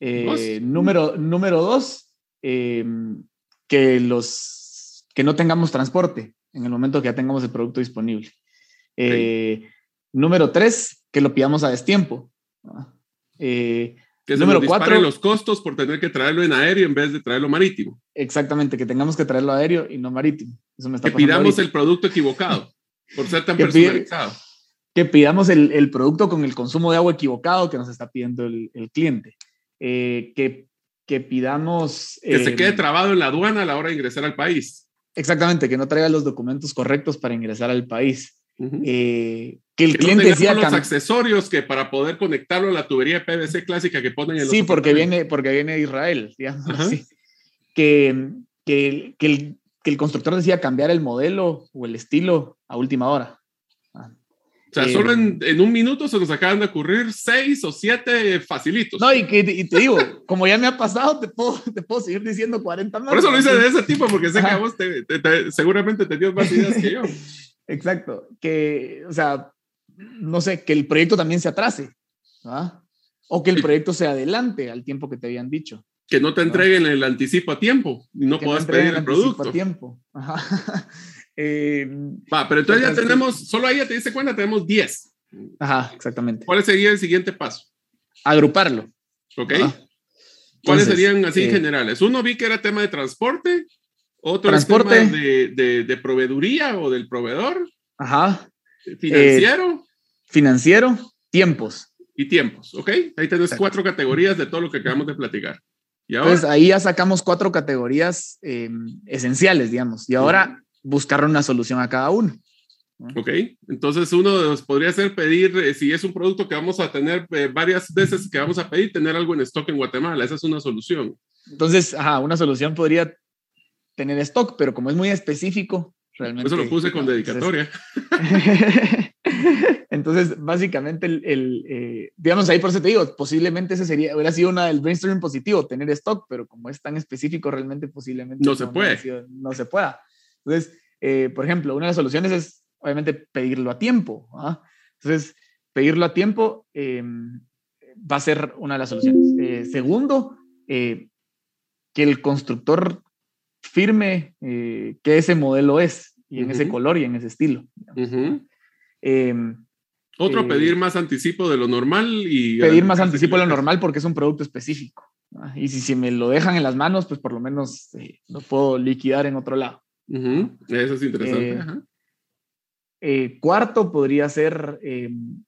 Eh, número, número dos, em, que, los, que no tengamos transporte en el momento que ya tengamos el producto disponible. Eh, número tres, que lo pidamos a destiempo. Eh, que número cuatro, los costos por tener que traerlo en aéreo en vez de traerlo marítimo. Exactamente, que tengamos que traerlo aéreo y no marítimo. Eso me está que pidamos el producto equivocado por ser tan personalizado que pidamos el, el, producto con el consumo de agua equivocado que nos está pidiendo el, el cliente. Eh, que, que, pidamos... Que se quede eh, trabado en la aduana a la hora de ingresar al país. Exactamente, que no traiga los documentos correctos para ingresar al país. Eh, que el cliente no los accesorios que para poder conectarlo a la tubería PVC clásica que ponen en Sí, porque viene, porque viene de Israel, digamos Que, que, que, el, que el constructor decía cambiar el modelo o el estilo a última hora. O sea, solo en, en, un minuto se nos acaban de ocurrir seis o siete facilitos. No, y, que, y te digo, como ya me ha pasado, te puedo, te puedo seguir diciendo 40 más. Por eso lo hice de ese tipo, porque sé que a vos te, seguramente tenías más ideas que yo. Exacto, que, o sea, no sé, que el proyecto también se atrase, ¿ah? o que el proyecto se adelante al tiempo que te habían dicho. Que no te entreguen el anticipo a tiempo y no puedas pedir el, producto. A tiempo. Ajá. Eh, Va, pero entonces ya tenemos, solo ahí ya te dice cuenta, tenemos 10. Ajá, exactamente. ¿Cuál sería el siguiente paso? Agruparlo. Ok. ¿Cuáles serían así eh, generales? Uno vi que era tema de transporte, otro transporte. tema de, de, de, proveeduría o del proveedor. Ajá. Financiero. Eh, financiero, tiempos. Y tiempos, ¿ok? Ahí tenés cuatro categorías de todo lo que acabamos de platicar. ¿Y ahora? Entonces ahí ya sacamos cuatro categorías esenciales, digamos. Y ahora buscar una solución a cada uno. Ok, entonces uno podría ser pedir, eh, si es un producto que vamos a tener eh, varias veces que vamos a pedir, tener algo en stock en Guatemala, esa es una solución. Entonces, ajá, una solución podría tener stock, pero como es muy específico, realmente... Eso lo puse con dedicatoria. Entonces, básicamente, el, el eh, digamos ahí por eso te digo, posiblemente ese sería, hubiera sido una del brainstorming positivo, tener stock, pero como es tan específico, realmente posiblemente no, se puede. no se pueda. Entonces, eh, por ejemplo, una de las soluciones es obviamente pedirlo a tiempo. ¿ah? Entonces, pedirlo a tiempo eh, va a ser una de las soluciones. Eh, segundo, que el constructor firme que ese modelo es, y en ese color y en ese estilo. Otro, pedir más anticipo de lo normal y... Pedir más anticipo de lo normal porque es un producto específico. Y si, si, me lo dejan en las manos, pues por lo menos lo puedo liquidar en otro lado. Eso es interesante. Eh, cuarto podría ser... Em,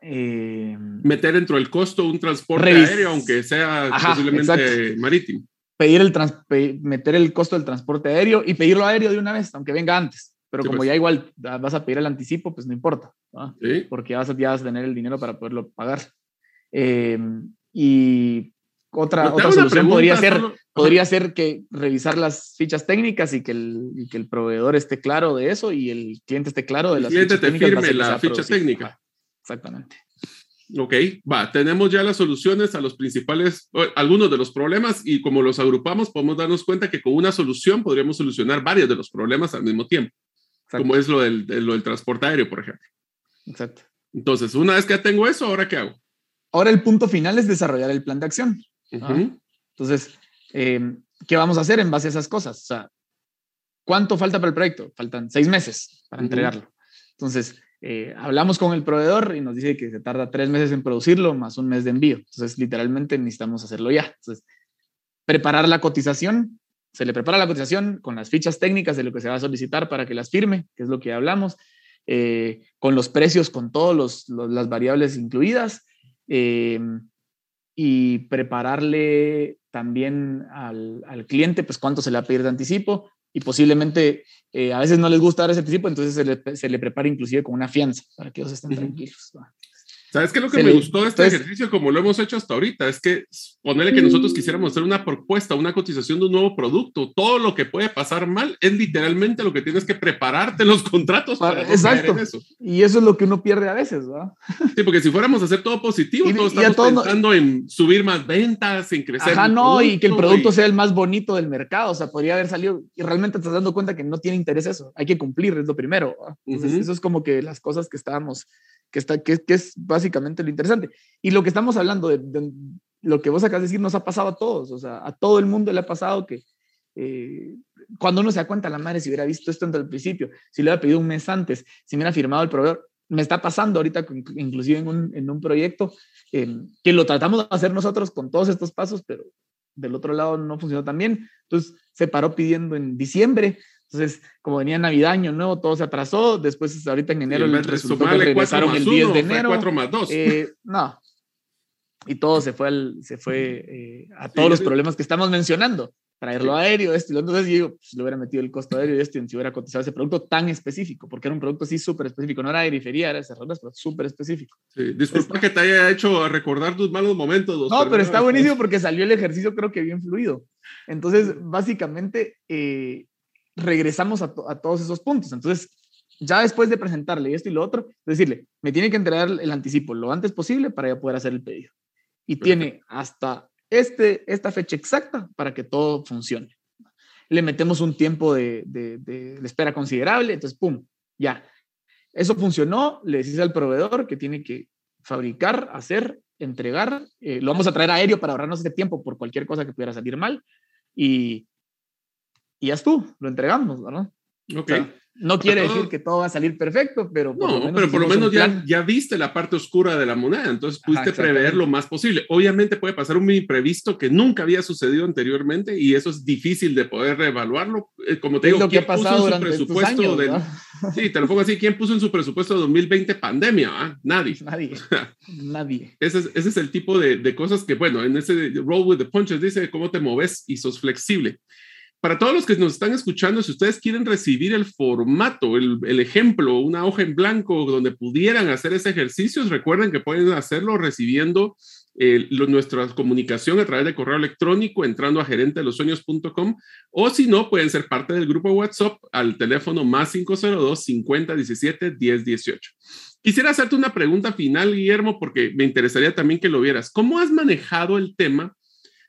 em, Meter dentro del costo un transporte aéreo, aunque sea posiblemente marítimo. Pedir el meter el costo del transporte aéreo y pedirlo aéreo de una vez, aunque venga antes. Pero como pues. ya igual vas a pedir el anticipo, pues no importa, porque ya vas, a, ya vas, a, tener el dinero para poderlo pagar. Em, y otra, otra solución podría ser, podría ser que revisar las fichas técnicas y que, el, y que el proveedor esté claro de eso y el cliente esté claro de las fichas técnicas. El cliente te firme la ficha técnica. Exactamente. Ok, va, tenemos ya las soluciones a los principales, algunos de los problemas y como los agrupamos podemos darnos cuenta que con una solución podríamos solucionar varios de los problemas al mismo tiempo, como es lo del, lo del transporte aéreo, por ejemplo. Exacto. Entonces, una vez que tengo eso, ¿ahora qué hago? Ahora el punto final es desarrollar el plan de acción. Entonces, em, ¿qué vamos a hacer en base a esas cosas? O sea, ¿cuánto falta para el proyecto? Faltan seis meses para entregarlo. Entonces, eh, hablamos con el proveedor y nos dice que se tarda tres meses en producirlo más un mes de envío. Entonces, literalmente necesitamos hacerlo ya. Entonces, preparar la cotización. Se le prepara la cotización con las fichas técnicas de lo que se va a solicitar para que las firme, que es lo que hablamos, eh, con los precios, con todas las variables incluidas. Eh, y prepararle también al, al, cliente, pues cuánto se le va a pedir de anticipo y posiblemente eh, a veces no les gusta dar ese anticipo, entonces se le, se le, prepara inclusive con una fianza para que ellos estén tranquilos. ¿Sabes qué es lo que me gustó de este ejercicio, como lo hemos hecho hasta ahorita? Es que ponerle que nosotros quisiéramos hacer una propuesta, una cotización de un nuevo producto, todo lo que puede pasar mal es literalmente lo que tienes que prepararte los contratos para, Exacto. eso. Y eso es lo que uno pierde a veces, ¿verdad? Sí, porque si fuéramos a hacer todo positivo, todos estamos pensando en subir más ventas, en crecer. Ajá, no, y que el producto sea el más bonito del mercado. O sea, podría haber salido y realmente te estás dando cuenta que no tiene interés eso. Hay que cumplir, es lo primero. Entonces, eso es como que las cosas que estábamos que, está, que, es básicamente lo interesante. Y lo que estamos hablando, de, lo que vos acabas de decir, nos ha pasado a todos, o sea, a todo el mundo le ha pasado que eh, cuando uno se da cuenta, la madre, si hubiera visto esto desde el principio, si le hubiera pedido un mes antes, si me hubiera firmado el proveedor, me está pasando ahorita, inclusive en un, en un proyecto, eh, que lo tratamos de hacer nosotros con todos estos pasos, pero del otro lado no funcionó tan bien. Entonces se paró pidiendo en diciembre, entonces, como venía Navidad, Año Nuevo, todo se atrasó. Después, ahorita en enero, el resultó que regresaron el 10 de enero. 4 más 2. Eh, no. Y todo se fue, al, se fue eh, a todos los problemas que estamos mencionando. Traerlo aéreo, esto y lo Entonces, yo digo, pues, le hubiera metido el costo aéreo y esto, y si hubiera cotizado ese producto tan específico, porque era un producto así súper específico. No era de periferia, era de cerradas, pero súper específico. Sí, disculpa que te haya hecho recordar tus malos momentos. No, pero está buenísimo porque salió el ejercicio, creo que bien fluido. Entonces, básicamente, eh, regresamos a, todos esos puntos. Entonces, ya después de presentarle esto y lo otro, decirle, me tiene que entregar el anticipo lo antes posible para ya poder hacer el pedido. Y tiene hasta este, esta fecha exacta para que todo funcione. Le metemos un tiempo de, de, espera considerable, entonces, ¡pum! Ya. Eso funcionó, le decís al proveedor que tiene que fabricar, hacer, entregar, eh, lo vamos a traer aéreo para ahorrarnos ese tiempo por cualquier cosa que pudiera salir mal y, y ya tú, lo entregamos, ¿no? Ok. no quiere decir que todo va a salir perfecto, pero por no, pero por lo menos ya, ya viste la parte oscura de la moneda, entonces pudiste prever lo más posible. Obviamente puede pasar un imprevisto que nunca había sucedido anteriormente y eso es difícil de poder reevaluarlo. Eh, como te digo, lo que ha pasado en su presupuesto del, Sí, te lo pongo así, ¿quién puso en su presupuesto de 2020 pandemia? Ah? Nadie. Nadie. Nadie. Ese es, ese es el tipo de, de, cosas que, bueno, en ese roll with the punches dice cómo te moves y sos flexible para todos los que nos están escuchando, si ustedes quieren recibir el formato, el, ejemplo, una hoja en blanco donde pudieran hacer ese ejercicio, recuerden que pueden hacerlo recibiendo eh, nuestra comunicación a través de correo electrónico entrando a gerentelosueños.com o si no, pueden ser parte del grupo WhatsApp al teléfono más 502 50 17 10 18. Quisiera hacerte una pregunta final, Guillermo, porque me interesaría también que lo vieras. ¿Cómo has manejado el tema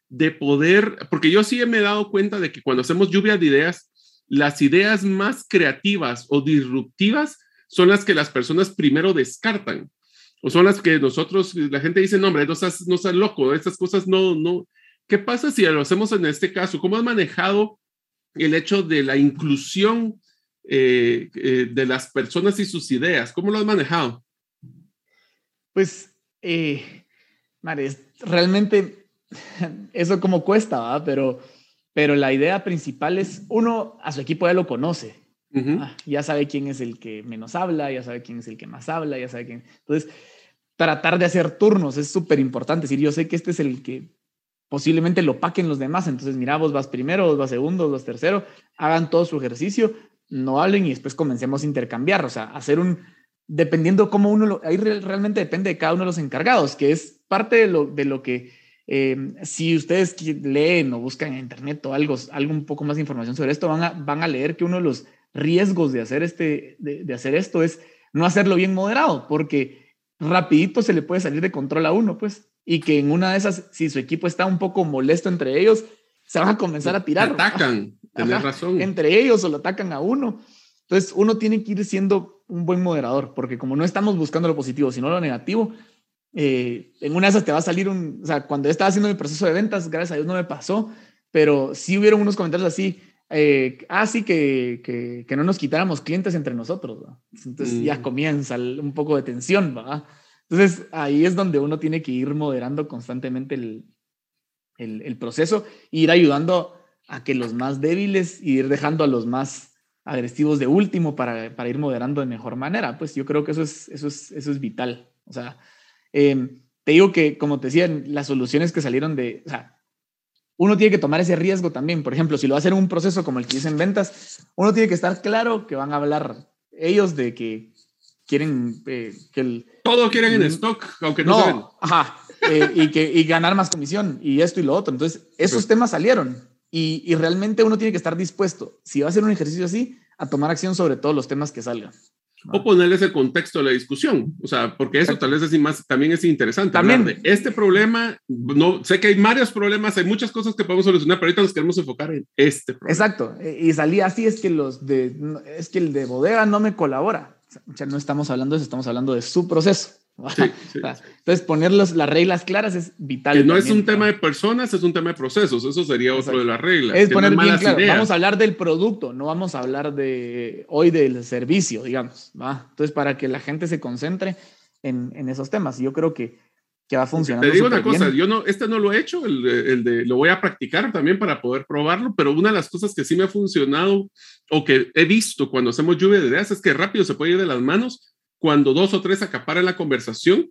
de poder, porque yo sí me he dado cuenta de que cuando hacemos lluvia de ideas, las ideas más creativas o disruptivas son las que las personas primero descartan. O son las que nosotros, la gente dice, no, hombre, no estás, no estás loco, estas cosas no, no. ¿Qué pasa si lo hacemos en este caso? ¿Cómo has manejado el hecho de la inclusión eh, eh, de las personas y sus ideas. ¿Cómo lo has manejado? Pues, eh, realmente eso como cuesta, Pero, pero la idea principal es, uno a su equipo ya lo conoce. Ah, ya sabe quién es el que menos habla, ya sabe quién es el que más habla, ya sabe quién. Entonces, tratar de hacer turnos es súper importante. Es decir, yo sé que este es el que posiblemente lo paquen los demás. Entonces, mira, vos vas primero, vos vas segundo, vos vas tercero, hagan todo su ejercicio, no hablen y después comencemos a intercambiar. O sea, hacer un, dependiendo cómo uno, lo, ahí realmente depende de cada uno de los encargados, que es parte de lo, de lo que, eh, si ustedes leen o buscan en internet o algo, algo un poco más de información sobre esto, van a, van a leer que uno de los riesgos de hacer, este, de, de hacer esto es no hacerlo bien moderado, porque rapidito se le puede salir de control a uno, pues y que en una de esas, si su equipo está un poco molesto entre ellos, se van a comenzar a tirar. Atacan, tenés razón. Entre ellos o lo atacan a uno. Entonces, uno tiene que ir siendo un buen moderador, porque como no estamos buscando lo positivo, sino lo negativo, eh, en una de esas te va a salir un, o sea, cuando yo estaba haciendo mi proceso de ventas, gracias a Dios no me pasó, pero sí hubieron unos comentarios así, eh, ah, sí, que, que, que, no nos quitáramos clientes entre nosotros. Entonces ya mm. comienza un poco de tensión, ¿verdad? Entonces, ahí es donde uno tiene que ir moderando constantemente el, el, proceso e ir ayudando a que los más débiles y ir dejando a los más agresivos de último para, para, ir moderando de mejor manera. Pues yo creo que eso es, eso es, eso es vital. O sea, em, te digo que, como te decía, las soluciones que salieron de, o sea, uno tiene que tomar ese riesgo también. Por ejemplo, si lo va a hacer un proceso como el que hice en ventas, uno tiene que estar claro que van a hablar ellos de que quieren eh, que el... Todo quieren en stock, aunque no, no Ajá, eh, y, que, y ganar más comisión y esto y lo otro. Entonces, esos temas salieron y, y, realmente uno tiene que estar dispuesto, si va a hacer un ejercicio así, a tomar acción sobre todos los temas que salgan. O ponerles el contexto de la discusión, o sea, porque eso tal vez es más, también es interesante. También. De este problema, no sé que hay varios problemas, hay muchas cosas que podemos solucionar, pero ahorita nos queremos enfocar en este problema. Exacto, y salía así, es que los de, es que el de bodega no me colabora no estamos hablando de eso, estamos hablando de su proceso. Entonces, poner las reglas claras es vital. Que no es un tema de personas, es un tema de procesos. Eso sería otro de las reglas. Es poner bien claro. Vamos a hablar del producto, no vamos a hablar de hoy del servicio, digamos. ¿va? Entonces, para que la gente se concentre en, en esos temas. Yo creo que que va a funcionar. Te digo una cosa, yo no, este no lo he hecho, el el de, lo voy a practicar también para poder probarlo, pero una de las cosas que sí me ha funcionado o que he visto cuando hacemos lluvia de ideas es que rápido se puede ir de las manos cuando dos o tres acaparan la conversación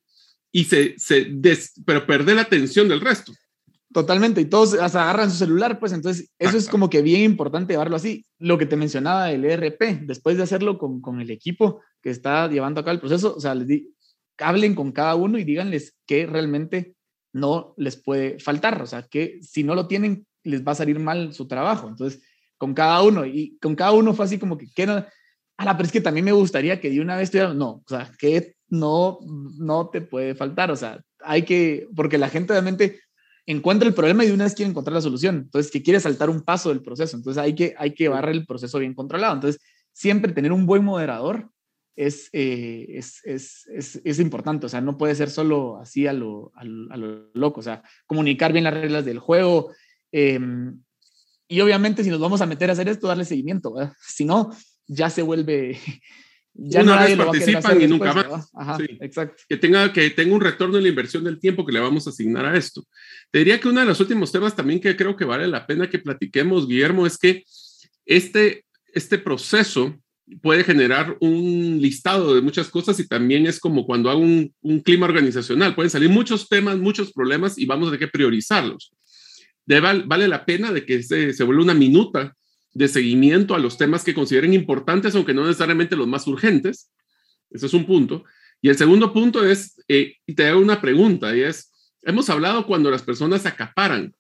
y se, se pero perder la atención del resto. Totalmente, y todos hasta agarran su celular, pues entonces eso es como que bien importante llevarlo así. Lo que te mencionaba del ERP, después de hacerlo con, con el equipo que está llevando acá el proceso, o sea, les di, hablen con cada uno y díganles qué realmente no les puede faltar. O sea, que si no lo tienen, les va a salir mal su trabajo. Entonces, con cada uno, y con cada uno fue así como que, ¿qué no? Ah, pero es que también me gustaría que de una vez estuviera, no, o sea, que no, no te puede faltar. O sea, hay que, porque la gente realmente encuentra el problema y de una vez quiere encontrar la solución. Entonces, que quiere saltar un paso del proceso. Entonces, hay que, hay que barrer el proceso bien controlado. Entonces, siempre tener un buen moderador eh, es, es, es, es, importante, o sea, no puede ser solo así a lo, a lo, loco, o sea, comunicar bien las reglas del juego. Em, y obviamente si nos vamos a meter a hacer esto, darle seguimiento, si no, ya se vuelve... Ya Una vez participan y nunca más. Ajá, exacto. Que tenga, que tenga un retorno en la inversión del tiempo que le vamos a asignar a esto. Te diría que uno de los últimos temas también que creo que vale la pena que platiquemos, Guillermo, es que este, este proceso puede generar un listado de muchas cosas y también es como cuando hago un, clima organizacional. Pueden salir muchos temas, muchos problemas y vamos a tener que priorizarlos. vale la pena de que se, se vuelva una minuta de seguimiento a los temas que consideren importantes, aunque no necesariamente los más urgentes. Ese es un punto. Y el segundo punto es, eh, te hago una pregunta, y es, hemos hablado cuando las personas acaparan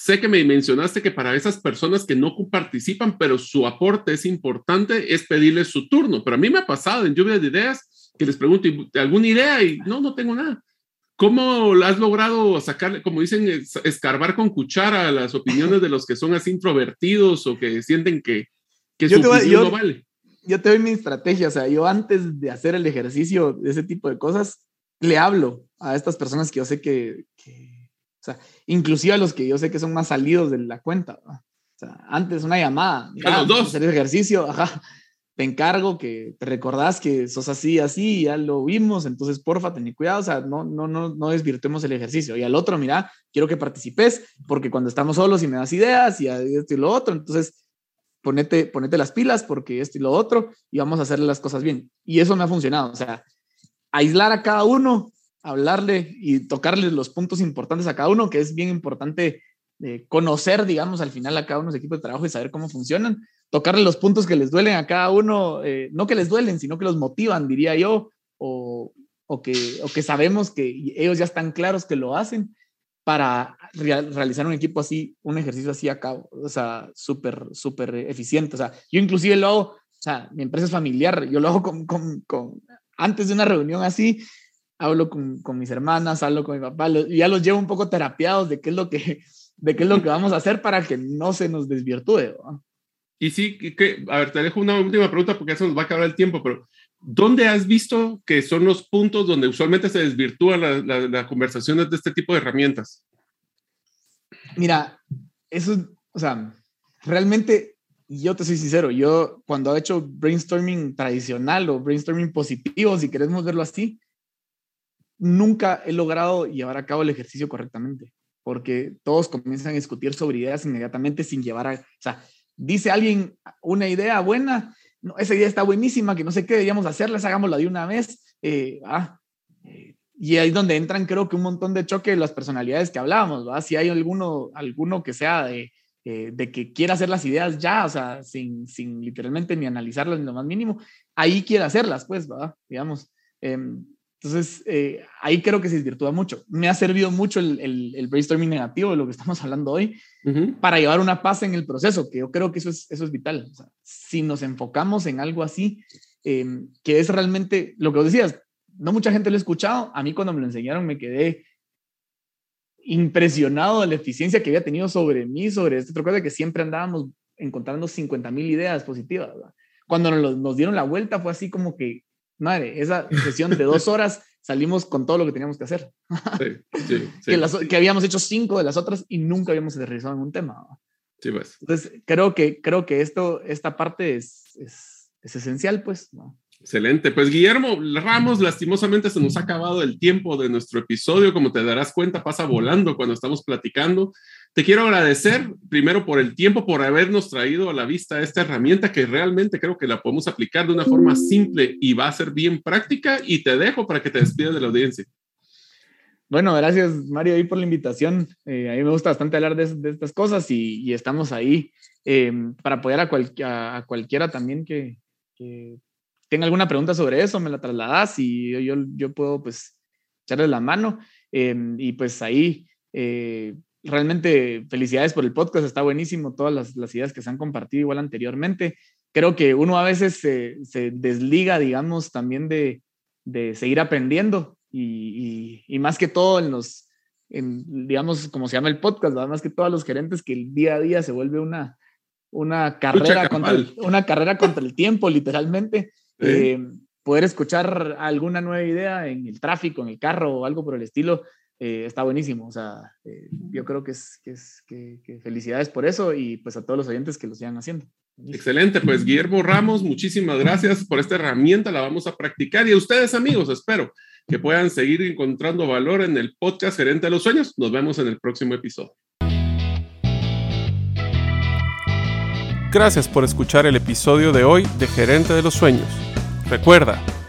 Sé que me mencionaste que para esas personas que no participan, pero su aporte es importante, es pedirles su turno. Pero a mí me ha pasado en lluvia de ideas que les pregunto, ¿alguna idea? Y no, no tengo nada. ¿Cómo has logrado sacar, como dicen, escarbar con cuchara las opiniones de los que son así introvertidos o que sienten que, que su opinión no vale? Yo te doy mi estrategia, o sea, yo antes de hacer el ejercicio de ese tipo de cosas, le hablo a estas personas que yo sé que, que o sea, inclusive a los que yo sé que son más salidos de la cuenta. antes una llamada, a los dos. hacer ejercicio, ajá, te encargo que te recordás que sos así, así, ya lo vimos, entonces porfa, ten cuidado, o sea, no, no, no, no desvirtuemos el ejercicio. Y al otro, mira, quiero que participes, porque cuando estamos solos y me das ideas y esto y lo otro, entonces ponete, ponete las pilas porque esto y lo otro y vamos a hacer las cosas bien. Y eso me ha funcionado, o sea, aislar a cada uno, hablarle y tocarle los puntos importantes a cada uno, que es bien importante eh, conocer, digamos, al final a cada uno de los equipos de trabajo y saber cómo funcionan tocarle los puntos que les duelen a cada uno, eh, no que les duelen, sino que los motivan, diría yo, o, o, que, o que sabemos que ellos ya están claros que lo hacen para realizar un equipo así, un ejercicio así a cabo, o sea, súper, súper eficiente. O sea, yo inclusive lo hago, o sea, mi empresa es familiar, yo lo hago con, con, con antes de una reunión así, hablo con, con, mis hermanas, hablo con mi papá, ya los llevo un poco terapiados de qué es lo que, de qué es lo que vamos a hacer para que no se nos desvirtúe. Y sí, que, a ver, te dejo una última pregunta porque eso nos va a acabar el tiempo, pero ¿dónde has visto que son los puntos donde usualmente se desvirtúan las conversaciones de este tipo de herramientas? Mira, eso, o sea, realmente, yo te soy sincero, yo cuando he hecho brainstorming tradicional o brainstorming positivo, si queremos verlo así, nunca he logrado llevar a cabo el ejercicio correctamente, porque todos comienzan a discutir sobre ideas inmediatamente sin llevar a, o sea, dice alguien una idea buena, no, esa idea está buenísima, que no sé qué deberíamos hacerla, hagámosla de una vez. Eh, ah, eh, y ahí es donde entran, creo que un montón de choque de las personalidades que hablábamos, ¿va? Si hay alguno, alguno que sea de, eh, de que quiera hacer las ideas ya, o sea, sin, sin literalmente ni analizarlas ni lo más mínimo, ahí quiere hacerlas, pues, ¿va? Digamos. Entonces, eh, ahí creo que se desvirtúa mucho. Me ha servido mucho el, el, brainstorming negativo de lo que estamos hablando hoy para llevar una paz en el proceso, que yo creo que eso es, eso es vital. O sea, si nos enfocamos en algo así, eh, que es realmente lo que vos decías, no mucha gente lo ha escuchado. A mí cuando me lo enseñaron me quedé impresionado de la eficiencia que había tenido sobre mí, sobre este de que siempre andábamos encontrando 50 mil ideas positivas. Cuando nos, nos dieron la vuelta fue así como que madre, esa sesión de dos horas salimos con todo lo que teníamos que hacer. Sí, sí, que, habíamos hecho cinco de las otras y nunca habíamos realizado en un tema. Sí, pues. Entonces, creo que, creo que esto, esta parte es, es, es esencial, pues. ¿no? Excelente. Pues Guillermo Ramos, lastimosamente se nos ha acabado el tiempo de nuestro episodio. Como te darás cuenta, pasa volando cuando estamos platicando. Te quiero agradecer primero por el tiempo, por habernos traído a la vista esta herramienta que realmente creo que la podemos aplicar de una forma simple y va a ser bien práctica. Y te dejo para que te despidas de la audiencia. Bueno, gracias Mario ahí por la invitación. Eh, a mí me gusta bastante hablar de, estas cosas y, estamos ahí eh, para apoyar a, a, cualquiera también que, que tenga alguna pregunta sobre eso, me la trasladas y yo, yo, puedo pues echarle la mano. Em, y pues ahí, eh, realmente felicidades por el podcast, está buenísimo, todas las, las, ideas que se han compartido igual anteriormente. Creo que uno a veces se, se desliga, digamos, también de, de seguir aprendiendo y, y, más que todo en los, en, digamos, como se llama el podcast, más que todos los gerentes que el día a día se vuelve una, una carrera, contra una carrera contra el tiempo, literalmente. Eh, poder escuchar alguna nueva idea en el tráfico, en el carro o algo por el estilo, eh, está buenísimo. O sea, eh, yo creo que es, que, es que, felicidades por eso y pues a todos los oyentes que lo sigan haciendo. Excelente, pues Guillermo Ramos, muchísimas gracias por esta herramienta, la vamos a practicar y a ustedes amigos, espero que puedan seguir encontrando valor en el podcast Gerente de los Sueños. Nos vemos en el próximo episodio. Gracias por escuchar el episodio de hoy de Gerente de los Sueños. Recuerda